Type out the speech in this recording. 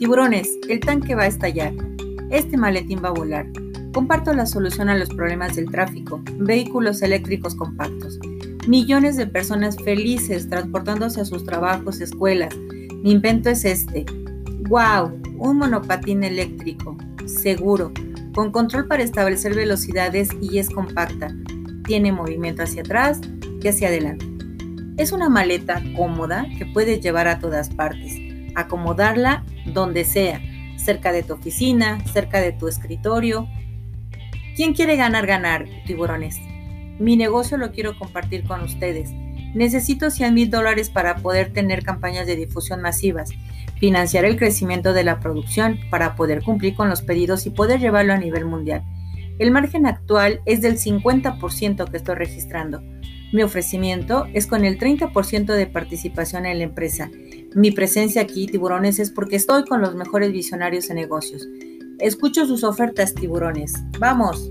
Tiburones, el tanque va a estallar. Este maletín va a volar. Comparto la solución a los problemas del tráfico. Vehículos eléctricos compactos. Millones de personas felices transportándose a sus trabajos, escuelas. Mi invento es este. ¡Wow! Un monopatín eléctrico. Seguro. Con control para establecer velocidades y es compacta. Tiene movimiento hacia atrás y hacia adelante. Es una maleta cómoda que puedes llevar a todas partes. Acomodarla donde sea. Cerca de tu oficina, cerca de tu escritorio. ¿Quién quiere ganar, ganar, tiburones? Mi negocio lo quiero compartir con ustedes. Necesito 100 mil dólares para poder tener campañas de difusión masivas, financiar el crecimiento de la producción para poder cumplir con los pedidos y poder llevarlo a nivel mundial. El margen actual es del 50% que estoy registrando. Mi ofrecimiento es con el 30% de participación en la empresa. Mi presencia aquí, tiburones, es porque estoy con los mejores visionarios en negocios. Escucho sus ofertas, tiburones. ¡Vamos!